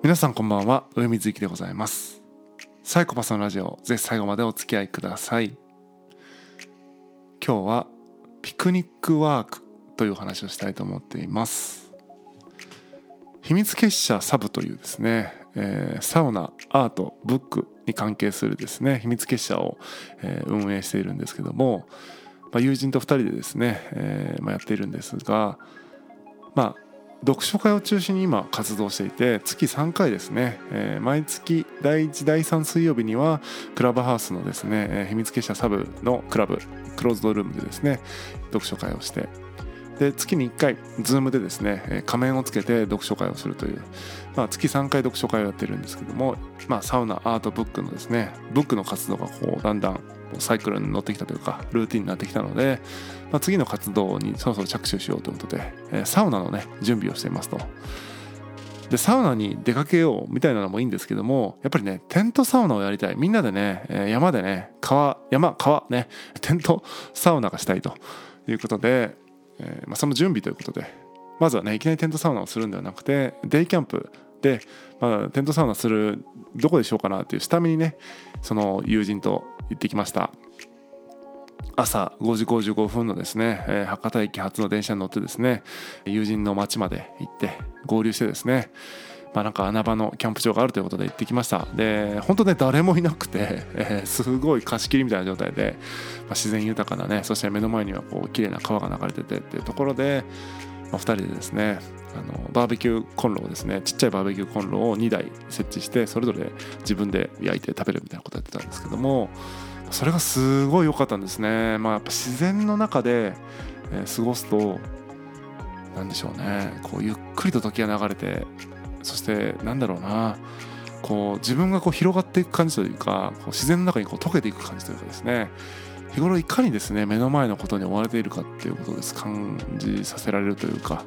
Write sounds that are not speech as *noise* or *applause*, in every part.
皆さんこんばんは。上水幸でございます。サイコパスのラジオぜひ最後までお付き合いください。今日はピクニックワークという話をしたいと思っています。秘密結社サブというですね、えー、サウナアートブックに関係するですね秘密結社を、えー、運営しているんですけども、まあ、友人と2人でですね、えーまあ、やっているんですがまあ読書会を中心に今活動していて月3回ですね、えー、毎月第1第3水曜日にはクラブハウスのですね、えー、秘密結社サブのクラブクローズドルームでですね読書会をして。で月に1回 Zoom でですね仮面をつけて読書会をするという、まあ、月3回読書会をやってるんですけども、まあ、サウナアートブックのですねブックの活動がこうだんだんサイクルに乗ってきたというかルーティンになってきたので、まあ、次の活動にそろそろ着手しようということで、えー、サウナのね準備をしていますと。でサウナに出かけようみたいなのもいいんですけどもやっぱりねテントサウナをやりたいみんなでねえ山でね川山川ねテントサウナがしたいということで、えーまあ、その準備ということでまずはねいきなりテントサウナをするんではなくてデイキャンプで、まあ、テントサウナするどこでしようかなっていう下見にねその友人と行ってきました。朝5時55分のですね、えー、博多駅発の電車に乗ってですね友人の町まで行って合流してですねまあ、なんか穴場のキャンプ場があるということで行ってきました。で本当ね誰もいなくて、えー、すごい貸し切りみたいな状態で、まあ、自然豊かなねそして目の前にはこう綺麗な川が流れててっていうところで、2人でですねあのバーベキューコンロをですねちっちゃいバーベキューコンロを2台設置してそれぞれ自分で焼いて食べるみたいなことやってたんですけどもそれがすごい良かったんですね。まあ、やっぱ自然の中で、え、過ごすと何でしょうね。こうゆっくりと時が流れてそしてなんだろうな。こう自分がこう広がっていく感じというかこう自然の中にこう溶けていく感じというかですね。日頃いかにですね目の前のことに追われているかっていうことです感じさせられるというか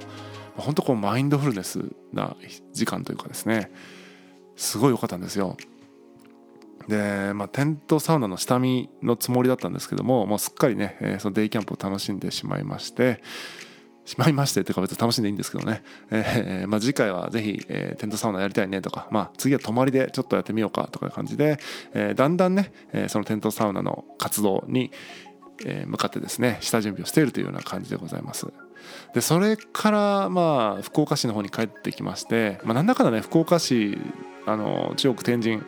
本当こうマインドフルネスな時間というかですねすごい良かったんですよ。で、まあ、テントサウナの下見のつもりだったんですけどももうすっかりね、そのデイキャンプを楽しんでしまいましてしまいましてっていうか別に楽しんでいいんですけどね、えーまあ、次回はぜひ、えー、テントサウナやりたいねとか、まあ、次は泊まりでちょっとやってみようかとかいう感じで、えー、だんだんね、えー、そのテントサウナの活動に、えー、向かってですね下準備をしているというような感じでございます。でそれからまあ福岡市の方に帰ってきまして、まあ、なんだかんだね福岡市あの中国天神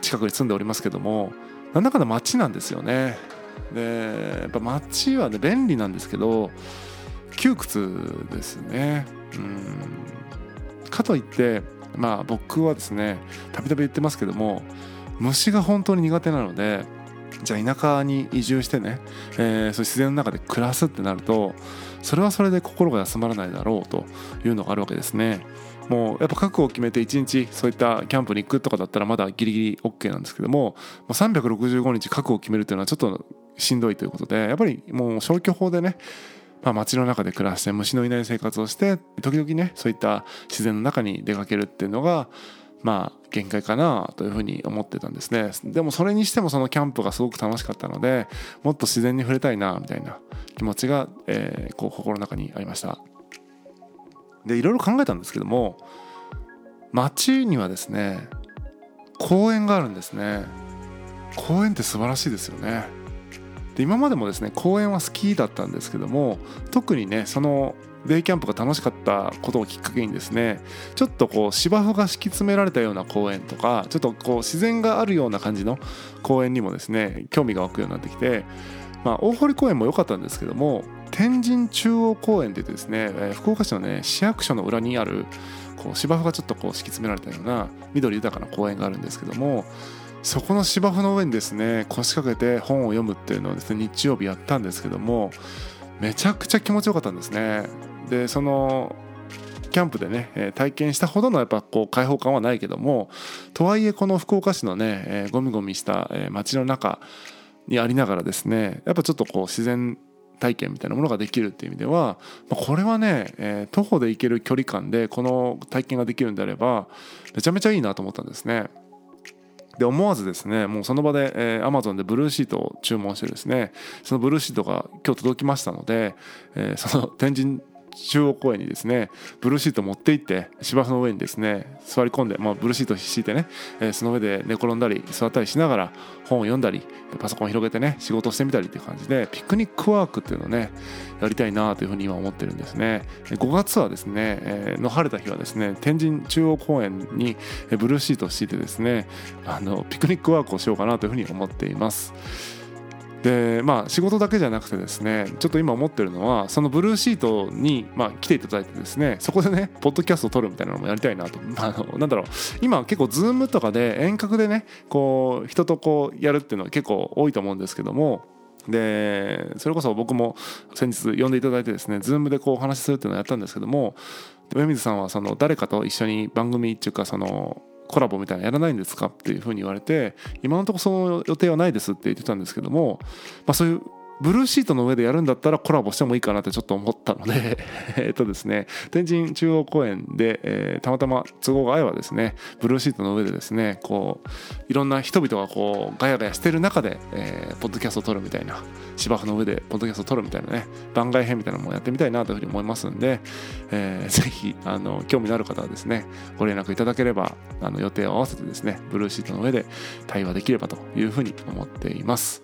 近くに住んでおりますけどもなんだかんだ街なんですよね。でやっぱ街はね便利なんですけど窮屈ですねうんかといってまあ僕はですねたびたび言ってますけども虫が本当に苦手なのでじゃあ田舎に移住してね、えー、そう自然の中で暮らすってなるとそれはそれで心が休まらないだろうというのがあるわけですね。もうやっぱ覚悟を決めて1日そういったキャンプに行くとかだったらまだギリギリ OK なんですけども365日覚悟を決めるっていうのはちょっとしんどいということでやっぱりもう消去法でねまあ、街の中で暮らして虫のいない生活をして時々ねそういった自然の中に出かけるっていうのがまあ限界かなというふうに思ってたんですね。でもそれにしてもそのキャンプがすごく楽しかったのでもっと自然に触れたいなみたいな気持ちが、えー、こう心の中にありました。でいろいろ考えたんですけども街にはですね公園があるんですね。公園って素晴らしいですよね。で今までもですね公園は好きだったんですけども特にねそのデイキャンプが楽しかったことをきっかけにですねちょっとこう芝生が敷き詰められたような公園とかちょっとこう自然があるような感じの公園にもですね興味が湧くようになってきて、まあ、大堀公園も良かったんですけども天神中央公園って言ってですね、え福岡市のね市役所の裏にあるこう芝生がちょっとこう敷き詰められたような緑豊かな公園があるんですけどもそこの芝生の上にですね腰掛けて本を読むっていうのをですね日曜日やったんですけどもめちゃくちゃ気持ちよかったんですねでそのキャンプでね体験したほどのやっぱこう開放感はないけどもとはいえこの福岡市のねゴミゴミした街の中にありながらですねやっぱちょっとこう自然体験みたいなものができるっていう意味ではこれはね、え徒歩で行ける距離感でこの体験ができるんであればめちゃめちゃいいなと思ったんですね。で思わずですねもうその場で、えー、Amazon でブルーシートを注文してですねそのブルーシートが今日届きましたので、えー、その天神中央公園にですねブルーシート持って行って芝生の上にですね座り込んで、まあ、ブルーシート敷いてね、えー、その上で寝転んだり座ったりしながら本を読んだりパソコン広げてね仕事してみたりっていう感じでピクニックワークっていうのをねやりたいなというふうに今思ってるんですね。5月はですね、えー、の晴れた日はですね天神中央公園にブルーシートを敷いてですねあのピクニックワークをしようかなというふうに思っています。でまあ仕事だけじゃなくてですねちょっと今思ってるのはそのブルーシートに、まあ、来ていただいてですねそこでねポッドキャストを撮るみたいなのもやりたいなと。あのなんだろう。今結構ズームとかで遠隔でねこう人とこうやるっていうのは結構多いと思うんですけどもでそれこそ僕も先日呼んでいただいてですねズームでこうお話しするっていうのをやったんですけども上水さんはその誰かと一緒に番組っていうかそのコラボみたいなやらないんですかっていうふうに言われて今のところその予定はないですって言ってたんですけども、まあ、そういうブルーシートの上でやるんだったらコラボしてもいいかなってちょっと思ったので *laughs* えっとですね天神中央公園で、えー、たまたま都合が合えばですねブルーシートの上でですねこういろんな人々がこうガヤガヤしてる中で、えー、ポッドキャストを撮るみたいな芝生の上でポッドキャストを撮るみたいなね番外編みたいなのもやってみたいなというふうに思いますんで、えー、ぜひあの興味のある方はですねご連絡いただければあの予定を合わせてですねブルーシートの上で対話できればというふうに思っています。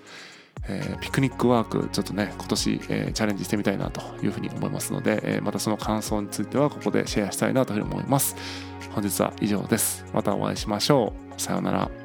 えー、ピクニックワークちょっとね今年、えー、チャレンジしてみたいなというふうに思いますので、えー、またその感想についてはここでシェアしたいなというふうに思います。本日は以上です。またお会いしましょう。さようなら。